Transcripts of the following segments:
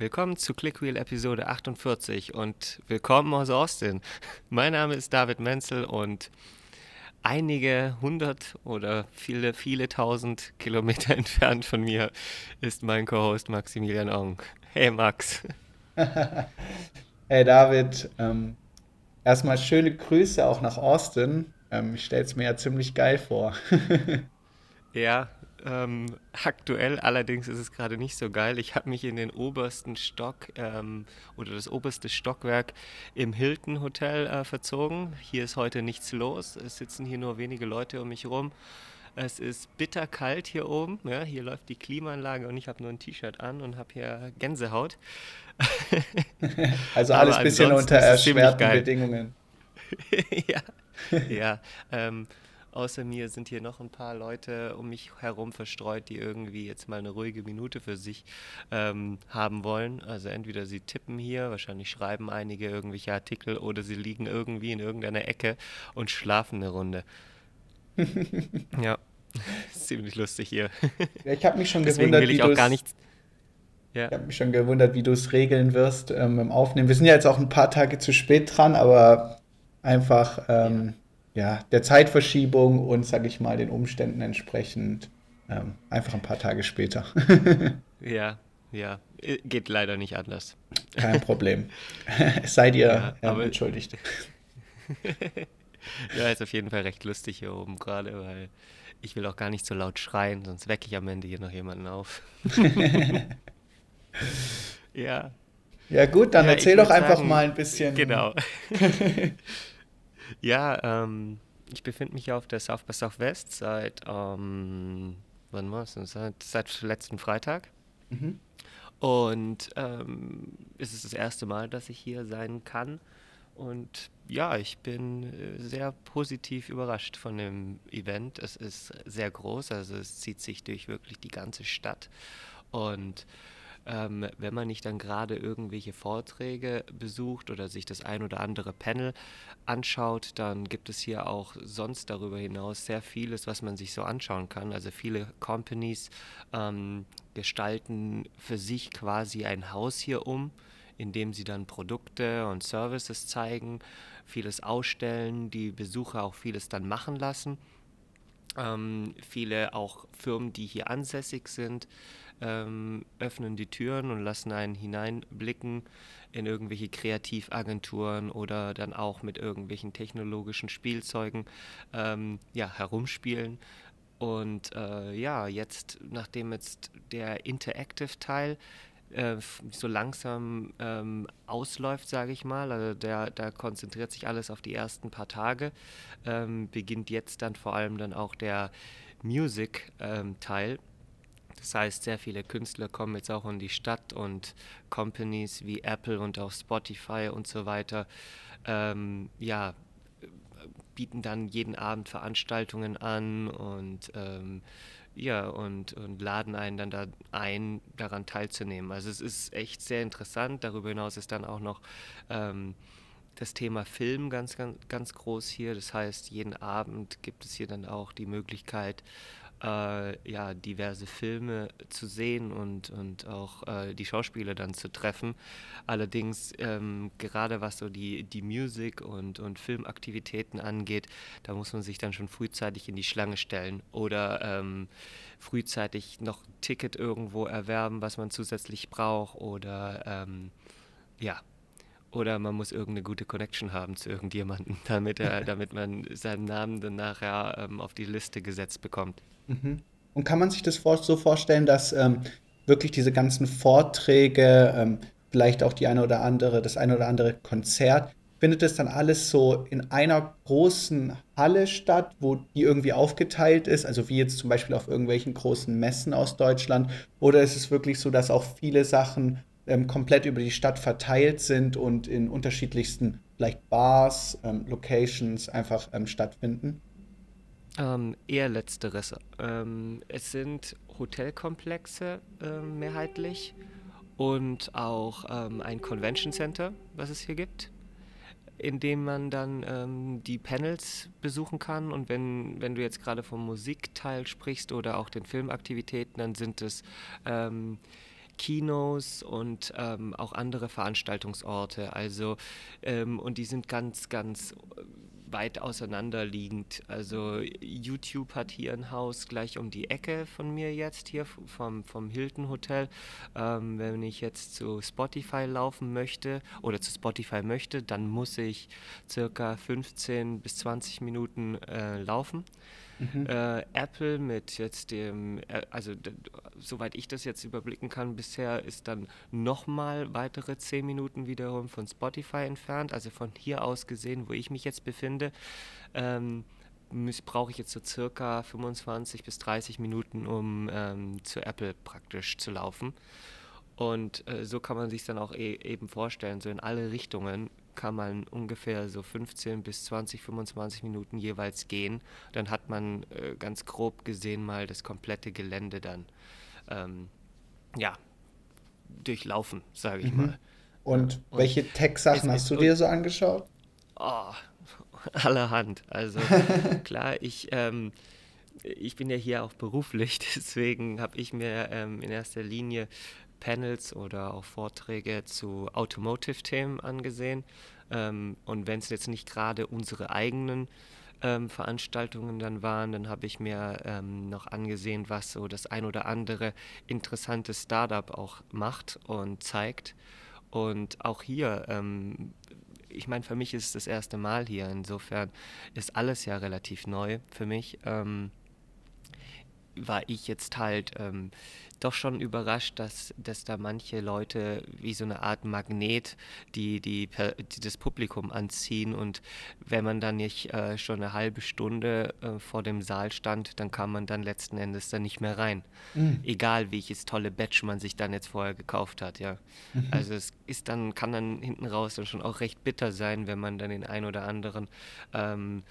Willkommen zu Clickwheel Episode 48 und willkommen aus Austin. Mein Name ist David Menzel und einige hundert oder viele, viele tausend Kilometer entfernt von mir ist mein Co-Host Maximilian Ong. Hey Max. hey David, ähm, erstmal schöne Grüße auch nach Austin. Ähm, ich stelle es mir ja ziemlich geil vor. ja, ähm, aktuell allerdings ist es gerade nicht so geil. Ich habe mich in den obersten Stock ähm, oder das oberste Stockwerk im Hilton Hotel äh, verzogen. Hier ist heute nichts los. Es sitzen hier nur wenige Leute um mich rum. Es ist bitterkalt hier oben. Ja, hier läuft die Klimaanlage und ich habe nur ein T-Shirt an und habe hier Gänsehaut. also alles ein bisschen unter erschwerten Bedingungen. ja, ja. Ähm, Außer mir sind hier noch ein paar Leute um mich herum verstreut, die irgendwie jetzt mal eine ruhige Minute für sich ähm, haben wollen. Also entweder sie tippen hier, wahrscheinlich schreiben einige irgendwelche Artikel oder sie liegen irgendwie in irgendeiner Ecke und schlafen eine Runde. ja, ziemlich lustig hier. Ja, ich habe mich schon Deswegen gewundert, will ich auch gar nichts. Ja. Ich habe mich schon gewundert, wie du es regeln wirst ähm, im Aufnehmen. Wir sind ja jetzt auch ein paar Tage zu spät dran, aber einfach ähm, ja ja, der Zeitverschiebung und, sage ich mal, den Umständen entsprechend ähm, einfach ein paar Tage später. ja, ja, geht leider nicht anders. Kein Problem. es sei dir ja, ähm, entschuldigt. ja, ist auf jeden Fall recht lustig hier oben gerade, weil ich will auch gar nicht so laut schreien, sonst wecke ich am Ende hier noch jemanden auf. ja. Ja gut, dann ja, erzähl doch einfach sagen, mal ein bisschen. Genau. Ja, ähm, ich befinde mich auf der South by Southwest seit, ähm, wann war es? Seit, seit letzten Freitag. Mhm. Und ähm, es ist das erste Mal, dass ich hier sein kann. Und ja, ich bin äh, sehr positiv überrascht von dem Event. Es ist sehr groß, also es zieht sich durch wirklich die ganze Stadt. Und ähm, wenn man nicht dann gerade irgendwelche Vorträge besucht oder sich das ein oder andere Panel anschaut, dann gibt es hier auch sonst darüber hinaus sehr vieles, was man sich so anschauen kann. Also viele Companies ähm, gestalten für sich quasi ein Haus hier um, in dem sie dann Produkte und Services zeigen, vieles ausstellen, die Besucher auch vieles dann machen lassen. Ähm, viele auch Firmen, die hier ansässig sind, ähm, öffnen die Türen und lassen einen hineinblicken in irgendwelche Kreativagenturen oder dann auch mit irgendwelchen technologischen Spielzeugen ähm, ja, herumspielen. Und äh, ja, jetzt, nachdem jetzt der Interactive-Teil äh, so langsam ähm, ausläuft, sage ich mal. Also der, da konzentriert sich alles auf die ersten paar Tage. Ähm, beginnt jetzt dann vor allem dann auch der Music-Teil. Ähm, das heißt, sehr viele Künstler kommen jetzt auch in die Stadt und Companies wie Apple und auch Spotify und so weiter, ähm, ja, bieten dann jeden Abend Veranstaltungen an und ähm, ja, und, und laden einen dann da ein, daran teilzunehmen. Also es ist echt sehr interessant. Darüber hinaus ist dann auch noch ähm, das Thema Film ganz, ganz, ganz groß hier. Das heißt, jeden Abend gibt es hier dann auch die Möglichkeit, äh, ja, diverse Filme zu sehen und, und auch äh, die Schauspieler dann zu treffen. Allerdings, ähm, gerade was so die, die Musik und, und Filmaktivitäten angeht, da muss man sich dann schon frühzeitig in die Schlange stellen oder ähm, frühzeitig noch ein Ticket irgendwo erwerben, was man zusätzlich braucht oder ähm, ja, oder man muss irgendeine gute Connection haben zu irgendjemandem, damit, er, damit man seinen Namen dann nachher ähm, auf die Liste gesetzt bekommt. Mhm. Und kann man sich das so vorstellen, dass ähm, wirklich diese ganzen Vorträge, ähm, vielleicht auch die eine oder andere, das eine oder andere Konzert, findet das dann alles so in einer großen Halle statt, wo die irgendwie aufgeteilt ist, also wie jetzt zum Beispiel auf irgendwelchen großen Messen aus Deutschland? Oder ist es wirklich so, dass auch viele Sachen ähm, komplett über die Stadt verteilt sind und in unterschiedlichsten, vielleicht Bars, ähm, Locations einfach ähm, stattfinden? Ähm, eher letzteres. Ähm, es sind Hotelkomplexe äh, mehrheitlich und auch ein Convention Center, was es hier gibt, in dem man dann ähm, die Panels besuchen kann. Und wenn, wenn du jetzt gerade vom Musikteil sprichst oder auch den Filmaktivitäten, dann sind es ähm, Kinos und ähm, auch andere Veranstaltungsorte. Also, ähm, und die sind ganz, ganz weit auseinanderliegend. Also YouTube hat hier ein Haus gleich um die Ecke von mir jetzt hier vom, vom Hilton Hotel. Ähm, wenn ich jetzt zu Spotify laufen möchte oder zu Spotify möchte, dann muss ich circa 15 bis 20 Minuten äh, laufen. Mhm. Äh, Apple mit jetzt dem, äh, also soweit ich das jetzt überblicken kann, bisher ist dann nochmal weitere 10 Minuten wiederum von Spotify entfernt. Also von hier aus gesehen, wo ich mich jetzt befinde, ähm, brauche ich jetzt so circa 25 bis 30 Minuten, um ähm, zu Apple praktisch zu laufen. Und äh, so kann man sich dann auch e eben vorstellen, so in alle Richtungen kann man ungefähr so 15 bis 20, 25 Minuten jeweils gehen. Dann hat man äh, ganz grob gesehen mal das komplette Gelände dann ähm, ja, durchlaufen, sage ich mhm. mal. Und, und welche Tech-Sachen hast du dir so angeschaut? Oh, allerhand. Also klar, ich, ähm, ich bin ja hier auch beruflich, deswegen habe ich mir ähm, in erster Linie Panels oder auch Vorträge zu Automotive-Themen angesehen. Ähm, und wenn es jetzt nicht gerade unsere eigenen ähm, Veranstaltungen dann waren, dann habe ich mir ähm, noch angesehen, was so das ein oder andere interessante Startup auch macht und zeigt. Und auch hier, ähm, ich meine, für mich ist es das erste Mal hier, insofern ist alles ja relativ neu für mich. Ähm, war ich jetzt halt ähm, doch schon überrascht, dass, dass da manche Leute wie so eine Art Magnet, die, die, die das Publikum anziehen und wenn man dann nicht äh, schon eine halbe Stunde äh, vor dem Saal stand, dann kam man dann letzten Endes dann nicht mehr rein. Mhm. Egal welches tolle Badge man sich dann jetzt vorher gekauft hat, ja. Mhm. Also es ist dann, kann dann hinten raus dann schon auch recht bitter sein, wenn man dann den ein oder anderen ähm,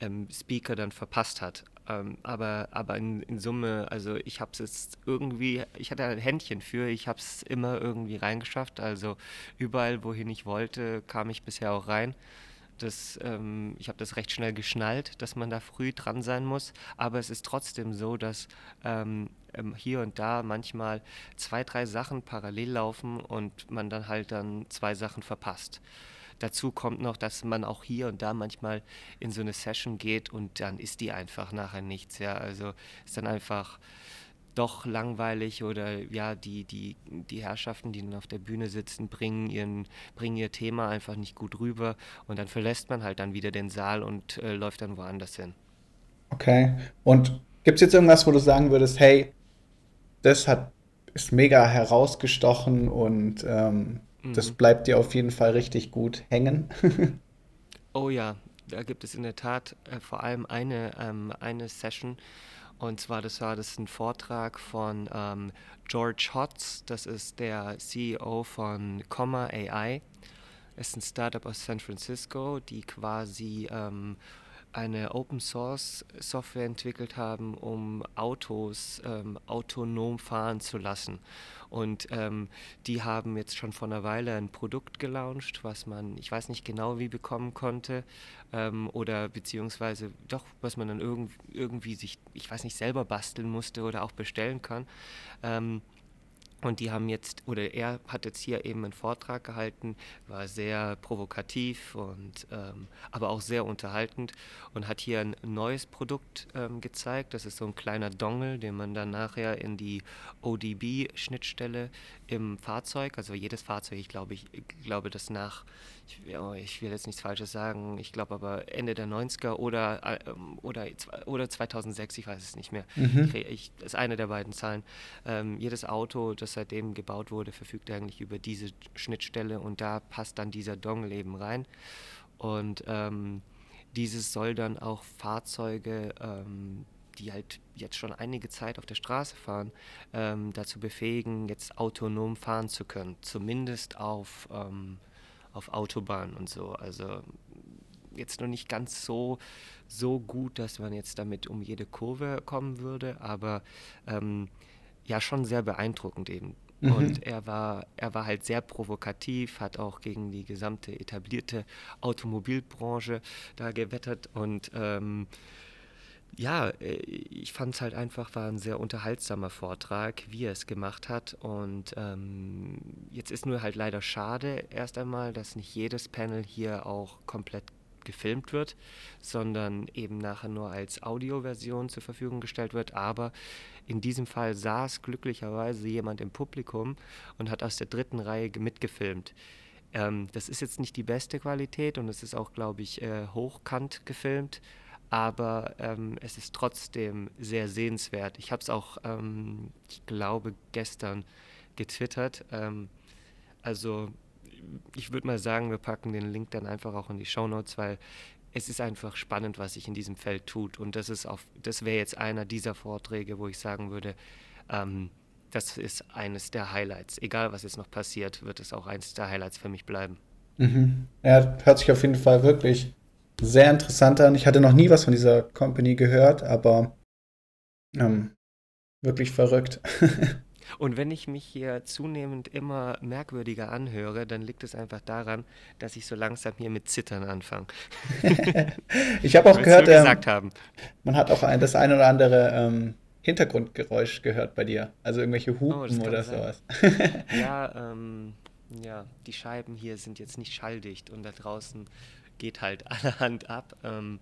ähm, Speaker dann verpasst hat. Ähm, aber aber in, in, Summe, also ich habe es jetzt irgendwie, ich hatte ein Händchen für, ich habe es immer irgendwie reingeschafft. Also überall, wohin ich wollte, kam ich bisher auch rein. Das, ähm, ich habe das recht schnell geschnallt, dass man da früh dran sein muss. Aber es ist trotzdem so, dass ähm, ähm hier und da manchmal zwei, drei Sachen parallel laufen und man dann halt dann zwei Sachen verpasst. Dazu kommt noch, dass man auch hier und da manchmal in so eine Session geht und dann ist die einfach nachher nichts. Ja, also ist dann einfach doch langweilig oder ja, die, die, die Herrschaften, die dann auf der Bühne sitzen, bringen, ihren, bringen ihr Thema einfach nicht gut rüber und dann verlässt man halt dann wieder den Saal und äh, läuft dann woanders hin. Okay. Und gibt es jetzt irgendwas, wo du sagen würdest, hey, das hat ist mega herausgestochen und ähm, das mhm. bleibt dir auf jeden Fall richtig gut hängen. oh ja, da gibt es in der Tat äh, vor allem eine, ähm, eine Session. Und zwar, das war das ein Vortrag von ähm, George Hotz, das ist der CEO von Comma AI. Es ist ein Startup aus San Francisco, die quasi ähm, eine Open Source Software entwickelt haben, um Autos ähm, autonom fahren zu lassen. Und ähm, die haben jetzt schon vor einer Weile ein Produkt gelauncht, was man, ich weiß nicht genau wie bekommen konnte, ähm, oder beziehungsweise doch, was man dann irgend, irgendwie sich, ich weiß nicht, selber basteln musste oder auch bestellen kann. Und die haben jetzt, oder er hat jetzt hier eben einen Vortrag gehalten, war sehr provokativ und ähm, aber auch sehr unterhaltend und hat hier ein neues Produkt ähm, gezeigt. Das ist so ein kleiner Dongle, den man dann nachher in die ODB-Schnittstelle im Fahrzeug, also jedes Fahrzeug, ich glaube, ich, glaube, das nach ich, oh, ich, will jetzt nichts Falsches sagen, ich glaube aber Ende der 90er oder, äh, oder, oder 2006, ich weiß es nicht mehr. Mhm. Ich, ich, das ist eine der beiden Zahlen. Ähm, jedes Auto, das seitdem gebaut wurde, verfügt eigentlich über diese Schnittstelle und da passt dann dieser Dongle eben rein. Und ähm, dieses soll dann auch Fahrzeuge, ähm, die halt jetzt schon einige Zeit auf der Straße fahren, ähm, dazu befähigen, jetzt autonom fahren zu können. Zumindest auf ähm, auf Autobahnen und so. Also jetzt noch nicht ganz so, so gut, dass man jetzt damit um jede Kurve kommen würde, aber ähm, ja schon sehr beeindruckend eben. Mhm. Und er war, er war halt sehr provokativ, hat auch gegen die gesamte etablierte Automobilbranche da gewettert und ähm, ja, äh, ich fand es halt einfach, war ein sehr unterhaltsamer Vortrag, wie er es gemacht hat. Und ähm, jetzt ist nur halt leider schade erst einmal, dass nicht jedes Panel hier auch komplett gefilmt wird, sondern eben nachher nur als Audioversion zur Verfügung gestellt wird. Aber in diesem Fall saß glücklicherweise jemand im Publikum und hat aus der dritten Reihe mitgefilmt. Ähm, das ist jetzt nicht die beste Qualität und es ist auch, glaube ich, äh, hochkant gefilmt aber ähm, es ist trotzdem sehr sehenswert. Ich habe es auch, ähm, ich glaube, gestern getwittert. Ähm, also ich würde mal sagen, wir packen den Link dann einfach auch in die Show Notes, weil es ist einfach spannend, was sich in diesem Feld tut. Und das ist auf, das wäre jetzt einer dieser Vorträge, wo ich sagen würde, ähm, das ist eines der Highlights. Egal, was jetzt noch passiert, wird es auch eines der Highlights für mich bleiben. Mhm. Ja, hört sich auf jeden Fall wirklich sehr interessant an. Ich hatte noch nie was von dieser Company gehört, aber ähm, wirklich verrückt. Und wenn ich mich hier zunehmend immer merkwürdiger anhöre, dann liegt es einfach daran, dass ich so langsam hier mit Zittern anfange. ich habe auch gehört, ähm, man hat auch ein, das ein oder andere ähm, Hintergrundgeräusch gehört bei dir. Also irgendwelche oh, Hupen oh, oder sein. sowas. ja, ähm, ja, die Scheiben hier sind jetzt nicht schalldicht und da draußen geht halt allerhand ab. Ähm,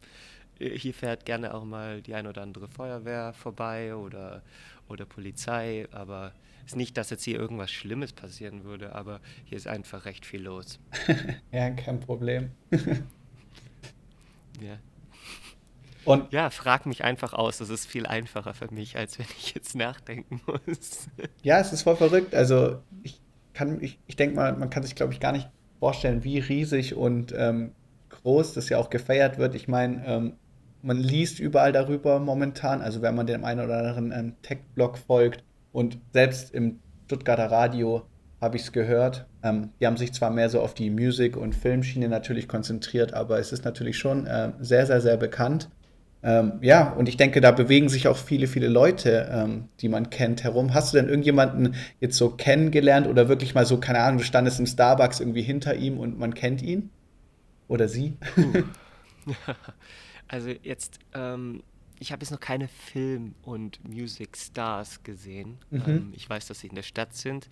hier fährt gerne auch mal die ein oder andere Feuerwehr vorbei oder, oder Polizei, aber es ist nicht, dass jetzt hier irgendwas Schlimmes passieren würde, aber hier ist einfach recht viel los. ja, kein Problem. ja. Und ja, frag mich einfach aus. Das ist viel einfacher für mich, als wenn ich jetzt nachdenken muss. ja, es ist voll verrückt. Also ich kann, ich, ich denke mal, man kann sich, glaube ich, gar nicht vorstellen, wie riesig und ähm, groß das ja auch gefeiert wird. Ich meine, ähm, man liest überall darüber momentan, also wenn man dem einen oder anderen ähm, Tech-Blog folgt und selbst im Stuttgarter Radio habe ich es gehört. Ähm, die haben sich zwar mehr so auf die Musik- und Filmschiene natürlich konzentriert, aber es ist natürlich schon äh, sehr, sehr, sehr bekannt. Ähm, ja, und ich denke, da bewegen sich auch viele, viele Leute, ähm, die man kennt, herum. Hast du denn irgendjemanden jetzt so kennengelernt oder wirklich mal so, keine Ahnung, du standest im Starbucks irgendwie hinter ihm und man kennt ihn? Oder sie? also jetzt, ähm, ich habe jetzt noch keine Film- und Music-Stars gesehen. Mhm. Ähm, ich weiß, dass sie in der Stadt sind.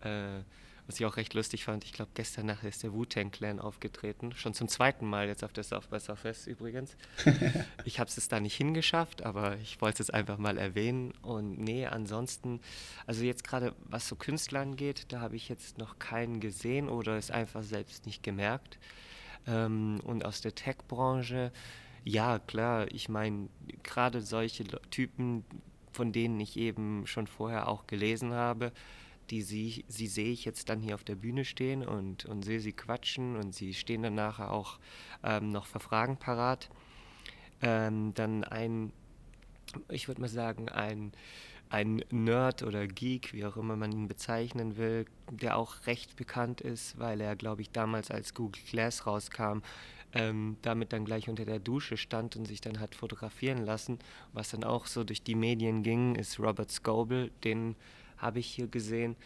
Äh, was ich auch recht lustig fand, ich glaube, gestern nachher ist der Wu-Tang Clan aufgetreten. Schon zum zweiten Mal jetzt auf der South by Southwest übrigens. ich habe es da nicht hingeschafft, aber ich wollte es einfach mal erwähnen. Und nee, ansonsten, also jetzt gerade was so Künstler angeht, da habe ich jetzt noch keinen gesehen oder es einfach selbst nicht gemerkt. Ähm, und aus der Tech-Branche, ja, klar, ich meine, gerade solche Typen, von denen ich eben schon vorher auch gelesen habe, die sie, sie sehe ich jetzt dann hier auf der Bühne stehen und, und sehe sie quatschen und sie stehen dann nachher auch ähm, noch für Fragen parat. Ähm, dann ein, ich würde mal sagen, ein ein Nerd oder Geek, wie auch immer man ihn bezeichnen will, der auch recht bekannt ist, weil er, glaube ich, damals als Google Glass rauskam, ähm, damit dann gleich unter der Dusche stand und sich dann hat fotografieren lassen. Was dann auch so durch die Medien ging, ist Robert Scoble, den habe ich hier gesehen.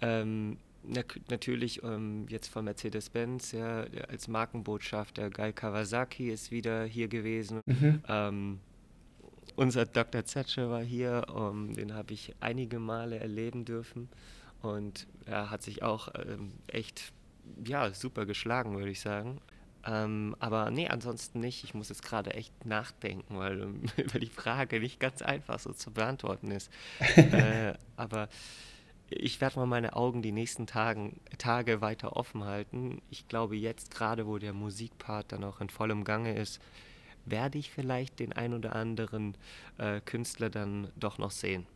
Ähm, na, natürlich ähm, jetzt von Mercedes-Benz, ja, als Markenbotschafter Guy Kawasaki ist wieder hier gewesen. Mhm. Ähm, unser Dr. Zetsche war hier, um, den habe ich einige Male erleben dürfen und er hat sich auch ähm, echt, ja, super geschlagen, würde ich sagen. Ähm, aber nee, ansonsten nicht. Ich muss jetzt gerade echt nachdenken, weil ähm, über die Frage nicht ganz einfach so zu beantworten ist. äh, aber ich werde mal meine Augen die nächsten Tagen, Tage weiter offen halten. Ich glaube, jetzt gerade, wo der Musikpart dann auch in vollem Gange ist, werde ich vielleicht den ein oder anderen äh, Künstler dann doch noch sehen.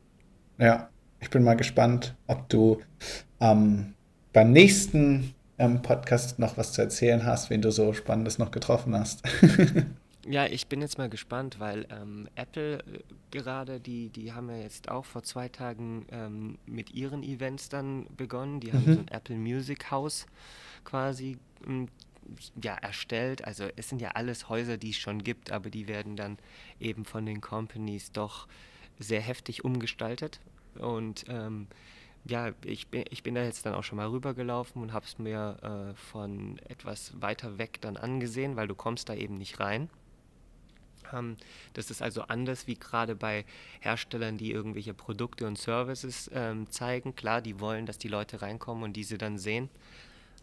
Ja, ich bin mal gespannt, ob du ähm, beim nächsten ähm, Podcast noch was zu erzählen hast, wen du so Spannendes noch getroffen hast. Ja, ich bin jetzt mal gespannt, weil ähm, Apple äh, gerade, die, die haben ja jetzt auch vor zwei Tagen ähm, mit ihren Events dann begonnen. Die haben mhm. so ein Apple Music House quasi ähm, ja, erstellt. Also es sind ja alles Häuser, die es schon gibt, aber die werden dann eben von den Companies doch sehr heftig umgestaltet. Und ähm, ja, ich bin, ich bin da jetzt dann auch schon mal rübergelaufen und habe es mir äh, von etwas weiter weg dann angesehen, weil du kommst da eben nicht rein. Ähm, das ist also anders wie gerade bei Herstellern, die irgendwelche Produkte und Services ähm, zeigen. Klar, die wollen, dass die Leute reinkommen und diese dann sehen.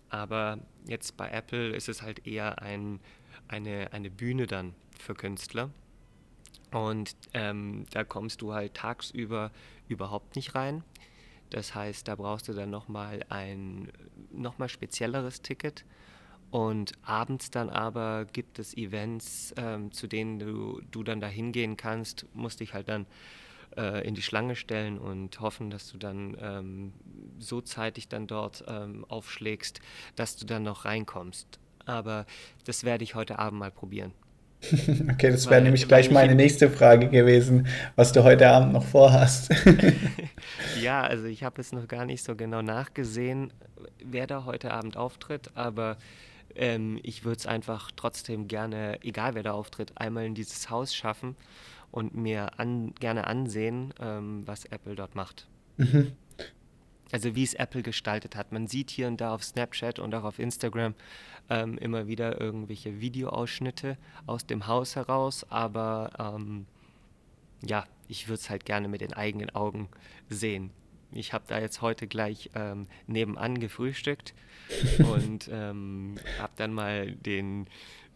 Aber jetzt bei Apple ist es halt eher ein, eine, eine Bühne dann für Künstler. Und ähm, da kommst du halt tagsüber überhaupt nicht rein. Das heißt, da brauchst du dann nochmal ein nochmal spezielleres Ticket. Und abends dann aber gibt es Events, ähm, zu denen du, du dann da hingehen kannst, musst dich halt dann äh, in die Schlange stellen und hoffen, dass du dann ähm, so zeitig dann dort ähm, aufschlägst, dass du dann noch reinkommst. Aber das werde ich heute Abend mal probieren. Okay, das wäre nämlich gleich meine nächste Frage gewesen, was du heute Abend noch vorhast. ja, also ich habe es noch gar nicht so genau nachgesehen, wer da heute Abend auftritt, aber ähm, ich würde es einfach trotzdem gerne, egal wer da auftritt, einmal in dieses Haus schaffen und mir an, gerne ansehen, ähm, was Apple dort macht. Mhm. Also wie es Apple gestaltet hat. Man sieht hier und da auf Snapchat und auch auf Instagram ähm, immer wieder irgendwelche Videoausschnitte aus dem Haus heraus, aber ähm, ja, ich würde es halt gerne mit den eigenen Augen sehen. Ich habe da jetzt heute gleich ähm, nebenan gefrühstückt und ähm, habe dann mal den,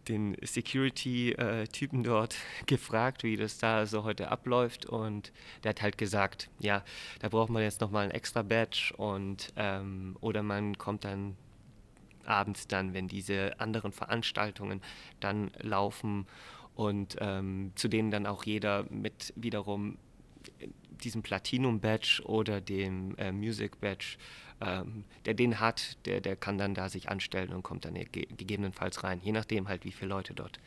den Security-Typen äh, dort gefragt, wie das da so heute abläuft. Und der hat halt gesagt, ja, da braucht man jetzt nochmal ein extra Badge und ähm, oder man kommt dann abends dann, wenn diese anderen Veranstaltungen dann laufen und ähm, zu denen dann auch jeder mit wiederum diesem Platinum-Badge oder dem äh, Music-Badge, ähm, der den hat, der, der kann dann da sich anstellen und kommt dann ge gegebenenfalls rein, je nachdem halt, wie viele Leute dort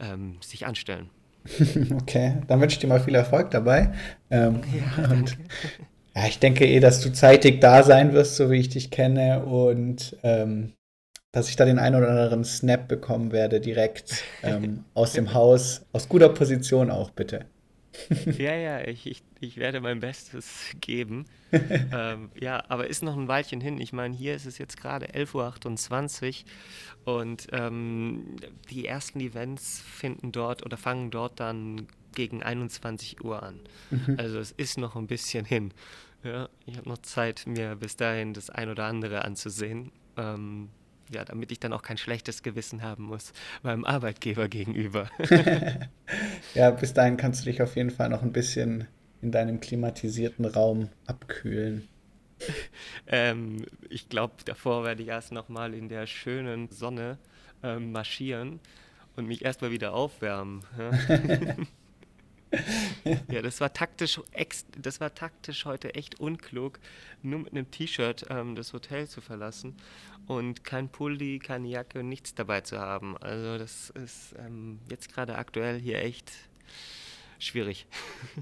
ähm, sich anstellen. Okay, dann wünsche ich dir mal viel Erfolg dabei. Ähm, ja, und, ja, ich denke eh, dass du zeitig da sein wirst, so wie ich dich kenne, und ähm, dass ich da den einen oder anderen Snap bekommen werde, direkt ähm, aus dem Haus, aus guter Position auch, bitte. Ja, ja, ich, ich, ich werde mein Bestes geben. ähm, ja, aber ist noch ein Weilchen hin. Ich meine, hier ist es jetzt gerade 11.28 Uhr und ähm, die ersten Events finden dort oder fangen dort dann gegen 21 Uhr an. Mhm. Also es ist noch ein bisschen hin. Ja, ich habe noch Zeit, mir bis dahin das ein oder andere anzusehen. Ähm, ja, damit ich dann auch kein schlechtes Gewissen haben muss meinem Arbeitgeber gegenüber. ja, bis dahin kannst du dich auf jeden Fall noch ein bisschen in deinem klimatisierten Raum abkühlen. Ähm, ich glaube, davor werde ich erst nochmal in der schönen Sonne ähm, marschieren und mich erstmal wieder aufwärmen. Ja? das war taktisch ex das war taktisch heute echt unklug, nur mit einem T-Shirt ähm, das Hotel zu verlassen und kein Pulli, keine Jacke und nichts dabei zu haben. Also das ist ähm, jetzt gerade aktuell hier echt schwierig.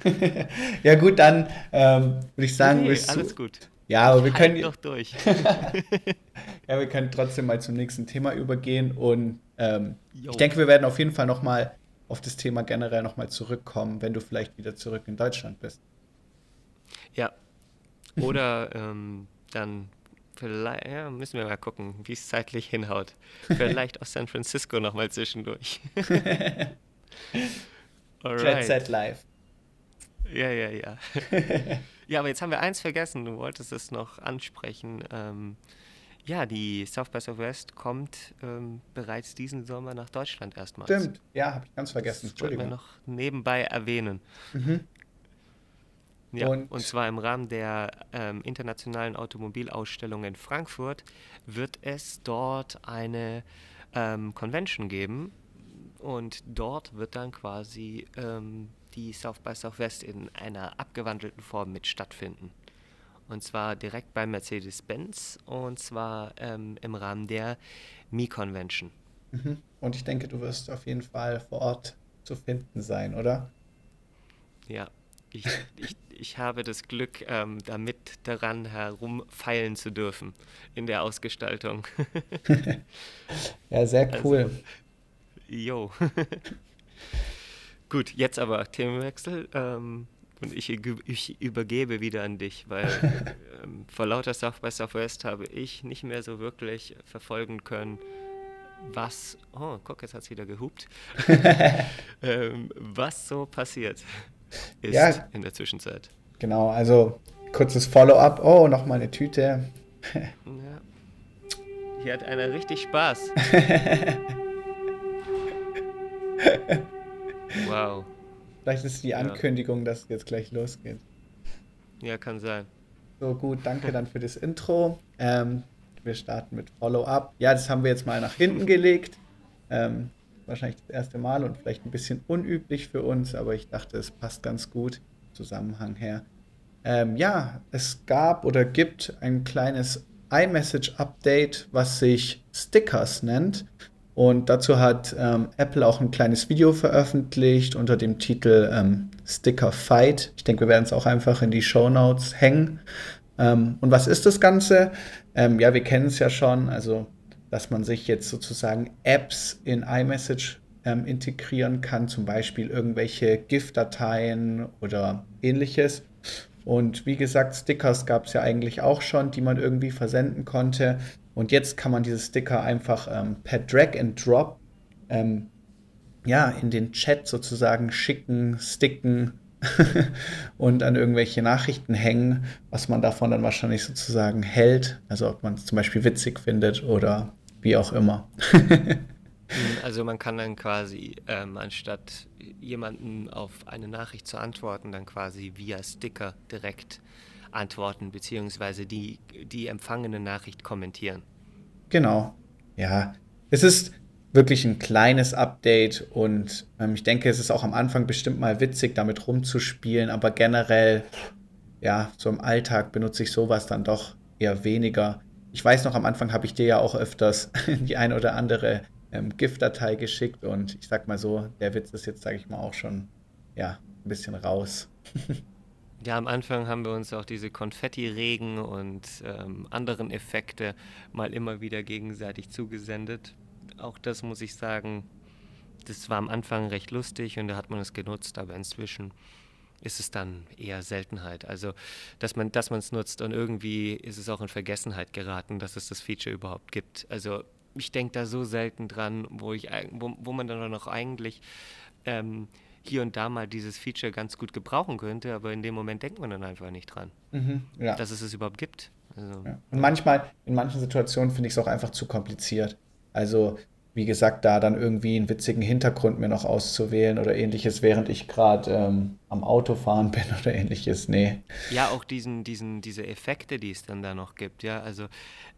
ja gut, dann ähm, würde ich sagen, nee, alles gut. Ja, aber wir halt können doch durch. ja, wir können trotzdem mal zum nächsten Thema übergehen und ähm, ich denke, wir werden auf jeden Fall noch mal auf das Thema generell nochmal zurückkommen, wenn du vielleicht wieder zurück in Deutschland bist. Ja. Oder ähm, dann vielleicht, ja, müssen wir mal gucken, wie es zeitlich hinhaut. Vielleicht aus San Francisco nochmal zwischendurch. Jet Set Live. Ja, ja, ja. ja, aber jetzt haben wir eins vergessen. Du wolltest es noch ansprechen. Ähm, ja, die South by Southwest kommt ähm, bereits diesen Sommer nach Deutschland erstmals. Stimmt, ja, habe ich ganz vergessen. Das Entschuldigung. wir noch nebenbei erwähnen. Mhm. Ja, und, und, zwar im Rahmen der ähm, internationalen Automobilausstellung in Frankfurt wird es dort eine ähm, Convention geben und dort wird dann quasi ähm, die South by Southwest in einer abgewandelten Form mit stattfinden. Und zwar direkt bei Mercedes-Benz und zwar ähm, im Rahmen der Mi-Convention. Mhm. Und ich denke, du wirst auf jeden Fall vor Ort zu finden sein, oder? Ja, ich, ich, ich habe das Glück, ähm, damit daran herumfeilen zu dürfen in der Ausgestaltung. ja, sehr also, cool. Also, jo. Gut, jetzt aber Themenwechsel. Ähm, und ich, ich, übergebe wieder an dich, weil ähm, vor lauter South by Southwest habe ich nicht mehr so wirklich verfolgen können, was, oh, guck, jetzt hat es wieder gehupt, ähm, was so passiert ist ja, in der Zwischenzeit. Genau, also kurzes Follow-up. Oh, nochmal eine Tüte. ja. Hier hat einer richtig Spaß. wow. Vielleicht ist die Ankündigung, ja. dass es jetzt gleich losgeht. Ja, kann sein. So gut, danke dann für das Intro. Ähm, wir starten mit Follow-up. Ja, das haben wir jetzt mal nach hinten gelegt. Ähm, wahrscheinlich das erste Mal und vielleicht ein bisschen unüblich für uns, aber ich dachte, es passt ganz gut Zusammenhang her. Ähm, ja, es gab oder gibt ein kleines iMessage-Update, was sich Stickers nennt. Und dazu hat ähm, Apple auch ein kleines Video veröffentlicht unter dem Titel ähm, Sticker Fight. Ich denke, wir werden es auch einfach in die Show Notes hängen. Ähm, und was ist das Ganze? Ähm, ja, wir kennen es ja schon, also dass man sich jetzt sozusagen Apps in iMessage ähm, integrieren kann, zum Beispiel irgendwelche GIF-Dateien oder ähnliches. Und wie gesagt, Stickers gab es ja eigentlich auch schon, die man irgendwie versenden konnte. Und jetzt kann man diese Sticker einfach ähm, per Drag and Drop ähm, ja, in den Chat sozusagen schicken, sticken und an irgendwelche Nachrichten hängen, was man davon dann wahrscheinlich sozusagen hält. Also ob man es zum Beispiel witzig findet oder wie auch immer. Mhm, also man kann dann quasi, ähm, anstatt jemanden auf eine Nachricht zu antworten, dann quasi via Sticker direkt antworten, beziehungsweise die, die empfangene Nachricht kommentieren. Genau. Ja, es ist wirklich ein kleines Update und ähm, ich denke, es ist auch am Anfang bestimmt mal witzig, damit rumzuspielen, aber generell, ja, so im Alltag benutze ich sowas dann doch eher weniger. Ich weiß noch, am Anfang habe ich dir ja auch öfters die ein oder andere ähm, GIF-Datei geschickt und ich sag mal so, der Witz ist jetzt, sage ich mal, auch schon ja, ein bisschen raus. Ja, am Anfang haben wir uns auch diese Konfetti-Regen und ähm, anderen Effekte mal immer wieder gegenseitig zugesendet. Auch das muss ich sagen, das war am Anfang recht lustig und da hat man es genutzt, aber inzwischen ist es dann eher Seltenheit. Also, dass man dass es nutzt und irgendwie ist es auch in Vergessenheit geraten, dass es das Feature überhaupt gibt. Also, ich denke da so selten dran, wo, ich, wo, wo man dann noch eigentlich ähm, hier und da mal dieses Feature ganz gut gebrauchen könnte, aber in dem Moment denkt man dann einfach nicht dran, mhm, ja. dass es es überhaupt gibt. Also, ja. Und manchmal, in manchen Situationen finde ich es auch einfach zu kompliziert. Also wie gesagt, da dann irgendwie einen witzigen Hintergrund mir noch auszuwählen oder ähnliches, während ich gerade ähm, am Autofahren bin oder ähnliches. Nee. Ja, auch diesen, diesen, diese Effekte, die es dann da noch gibt, ja. Also,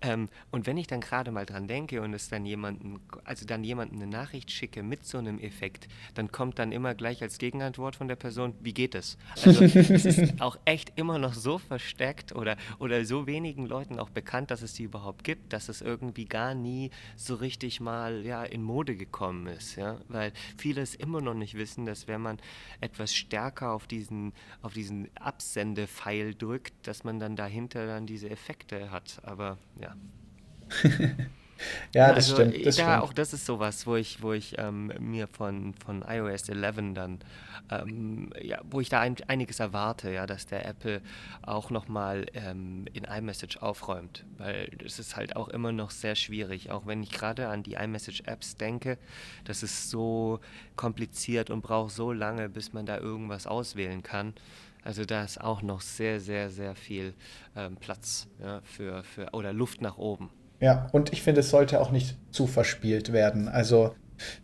ähm, und wenn ich dann gerade mal dran denke und es dann jemanden, also dann jemanden eine Nachricht schicke mit so einem Effekt, dann kommt dann immer gleich als Gegenantwort von der Person, wie geht es? Also es ist auch echt immer noch so versteckt oder, oder so wenigen Leuten auch bekannt, dass es die überhaupt gibt, dass es irgendwie gar nie so richtig mal ja, in Mode gekommen ist. Ja? Weil viele es immer noch nicht wissen, dass wenn man etwas stärker auf diesen, auf diesen Absendepfeil drückt, dass man dann dahinter dann diese Effekte hat. Aber ja. ja, das also, stimmt. Das da, stimmt. Auch das ist sowas, wo ich, wo ich ähm, mir von, von iOS 11 dann, ähm, ja, wo ich da ein, einiges erwarte, ja, dass der Apple auch nochmal ähm, in iMessage aufräumt, weil es ist halt auch immer noch sehr schwierig, auch wenn ich gerade an die iMessage-Apps denke, das ist so kompliziert und braucht so lange, bis man da irgendwas auswählen kann. Also da ist auch noch sehr, sehr, sehr viel ähm, Platz ja, für, für oder Luft nach oben. Ja, und ich finde, es sollte auch nicht zu verspielt werden. Also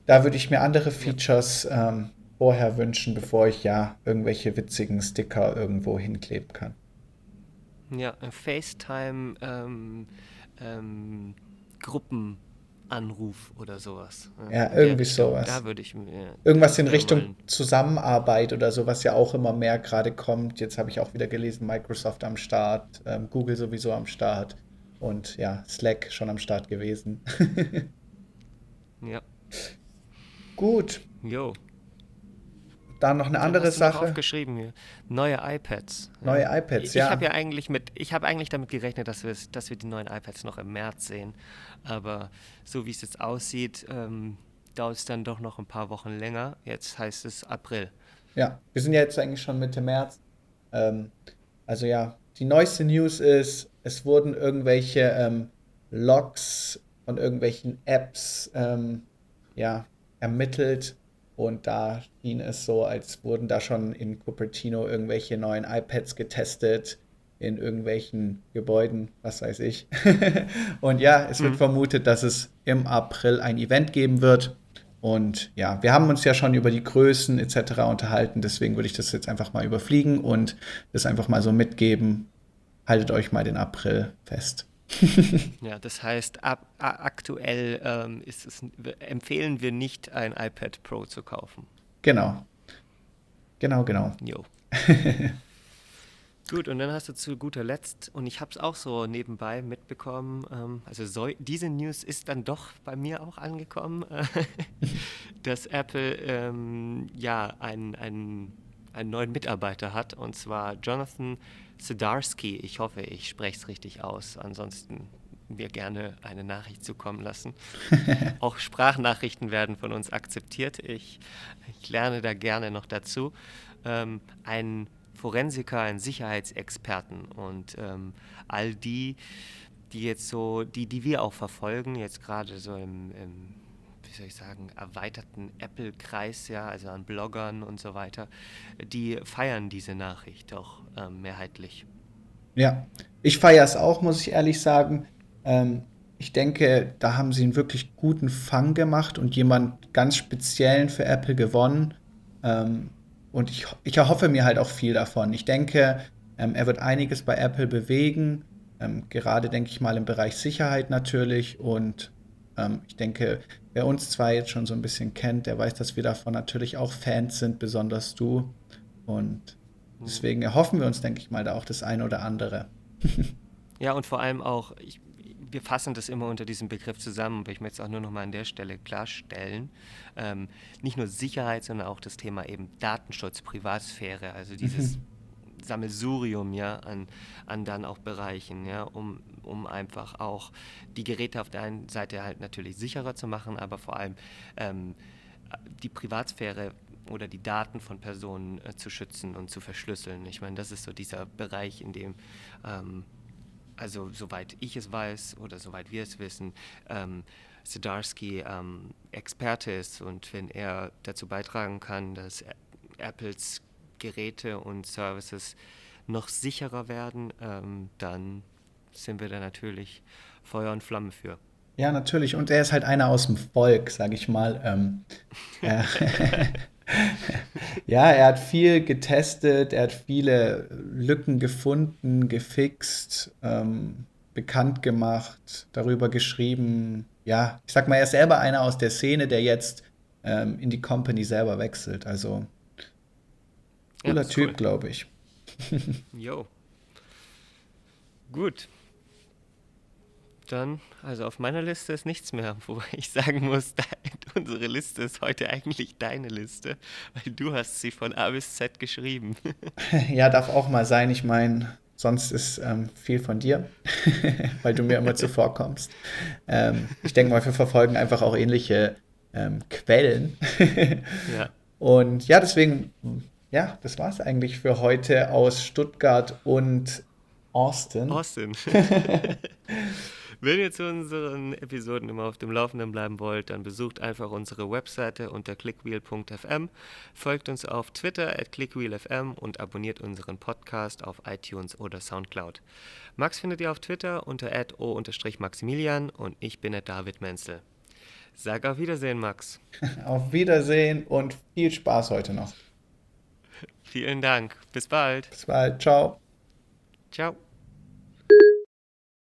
da würde ich mir andere Features ähm, vorher wünschen, bevor ich ja irgendwelche witzigen Sticker irgendwo hinkleben kann. Ja, FaceTime ähm, ähm, Gruppenanruf oder sowas. Ja, irgendwie ja, sowas. Da würde ich mir. Irgendwas in Richtung wollen. Zusammenarbeit oder so, was ja auch immer mehr gerade kommt. Jetzt habe ich auch wieder gelesen, Microsoft am Start, ähm, Google sowieso am Start. Und ja, Slack schon am Start gewesen. ja. Gut. Jo. Dann noch eine andere Sache. aufgeschrieben hier. Neue iPads. Neue iPads, ich, ja. Ich habe ja eigentlich mit, ich habe eigentlich damit gerechnet, dass wir, dass wir die neuen iPads noch im März sehen. Aber so wie es jetzt aussieht, ähm, dauert es dann doch noch ein paar Wochen länger. Jetzt heißt es April. Ja, wir sind ja jetzt eigentlich schon Mitte März. Ähm, also ja, die neueste News ist, es wurden irgendwelche ähm, Logs von irgendwelchen Apps ähm, ja, ermittelt. Und da schien es so, als wurden da schon in Cupertino irgendwelche neuen iPads getestet in irgendwelchen Gebäuden, was weiß ich. und ja, es wird mhm. vermutet, dass es im April ein Event geben wird. Und ja, wir haben uns ja schon über die Größen etc. unterhalten, deswegen würde ich das jetzt einfach mal überfliegen und das einfach mal so mitgeben. Haltet euch mal den April fest. ja, das heißt, ab, aktuell ähm, ist es, empfehlen wir nicht, ein iPad Pro zu kaufen. Genau. Genau, genau. Jo. Gut, und dann hast du zu guter Letzt, und ich habe es auch so nebenbei mitbekommen, ähm, also so, diese News ist dann doch bei mir auch angekommen, äh, dass Apple ähm, ja einen, einen, einen neuen Mitarbeiter hat, und zwar Jonathan Sedarsky. Ich hoffe, ich spreche es richtig aus. Ansonsten mir gerne eine Nachricht zukommen lassen. auch Sprachnachrichten werden von uns akzeptiert. Ich, ich lerne da gerne noch dazu. Ähm, ein Forensiker, einen Sicherheitsexperten und ähm, all die, die jetzt so, die, die wir auch verfolgen, jetzt gerade so im, im wie soll ich sagen, erweiterten Apple-Kreis, ja, also an Bloggern und so weiter, die feiern diese Nachricht auch ähm, mehrheitlich. Ja, ich feiere es auch, muss ich ehrlich sagen. Ähm, ich denke, da haben sie einen wirklich guten Fang gemacht und jemand ganz speziellen für Apple gewonnen. Ähm, und ich, ich erhoffe mir halt auch viel davon. Ich denke, ähm, er wird einiges bei Apple bewegen. Ähm, gerade denke ich mal im Bereich Sicherheit natürlich. Und ähm, ich denke, wer uns zwei jetzt schon so ein bisschen kennt, der weiß, dass wir davon natürlich auch Fans sind, besonders du. Und deswegen erhoffen wir uns, denke ich mal, da auch das eine oder andere. ja, und vor allem auch, ich, wir fassen das immer unter diesem Begriff zusammen, aber ich möchte es auch nur noch mal an der Stelle klarstellen. Ähm, nicht nur Sicherheit, sondern auch das Thema eben Datenschutz, Privatsphäre, also dieses mhm. Sammelsurium ja, an, an dann auch Bereichen, ja, um, um einfach auch die Geräte auf der einen Seite halt natürlich sicherer zu machen, aber vor allem ähm, die Privatsphäre oder die Daten von Personen äh, zu schützen und zu verschlüsseln. Ich meine, das ist so dieser Bereich, in dem ähm, also soweit ich es weiß oder soweit wir es wissen, ähm, Sidarsky ähm, Experte ist und wenn er dazu beitragen kann, dass Apples Geräte und Services noch sicherer werden, ähm, dann sind wir da natürlich Feuer und Flamme für. Ja, natürlich. Und er ist halt einer aus dem Volk, sage ich mal. Ähm, äh, ja, er hat viel getestet, er hat viele Lücken gefunden, gefixt, ähm, bekannt gemacht, darüber geschrieben. Ja, ich sag mal, er ist selber einer aus der Szene, der jetzt ähm, in die Company selber wechselt. Also cooler ja, Typ, cool. glaube ich. Jo. Gut dann, also auf meiner Liste ist nichts mehr, wobei ich sagen muss, unsere Liste ist heute eigentlich deine Liste, weil du hast sie von A bis Z geschrieben. Ja, darf auch mal sein. Ich meine, sonst ist ähm, viel von dir, weil du mir immer zuvorkommst. Ähm, ich denke mal, wir verfolgen einfach auch ähnliche ähm, Quellen. ja. Und ja, deswegen, ja, das war es eigentlich für heute aus Stuttgart und Austin. Austin. Wenn ihr zu unseren Episoden immer auf dem Laufenden bleiben wollt, dann besucht einfach unsere Webseite unter clickwheel.fm, folgt uns auf Twitter at clickwheelfm und abonniert unseren Podcast auf iTunes oder Soundcloud. Max findet ihr auf Twitter unter o-maximilian und ich bin at David Menzel. Sag auf Wiedersehen, Max. Auf Wiedersehen und viel Spaß heute noch. Vielen Dank. Bis bald. Bis bald. Ciao. Ciao.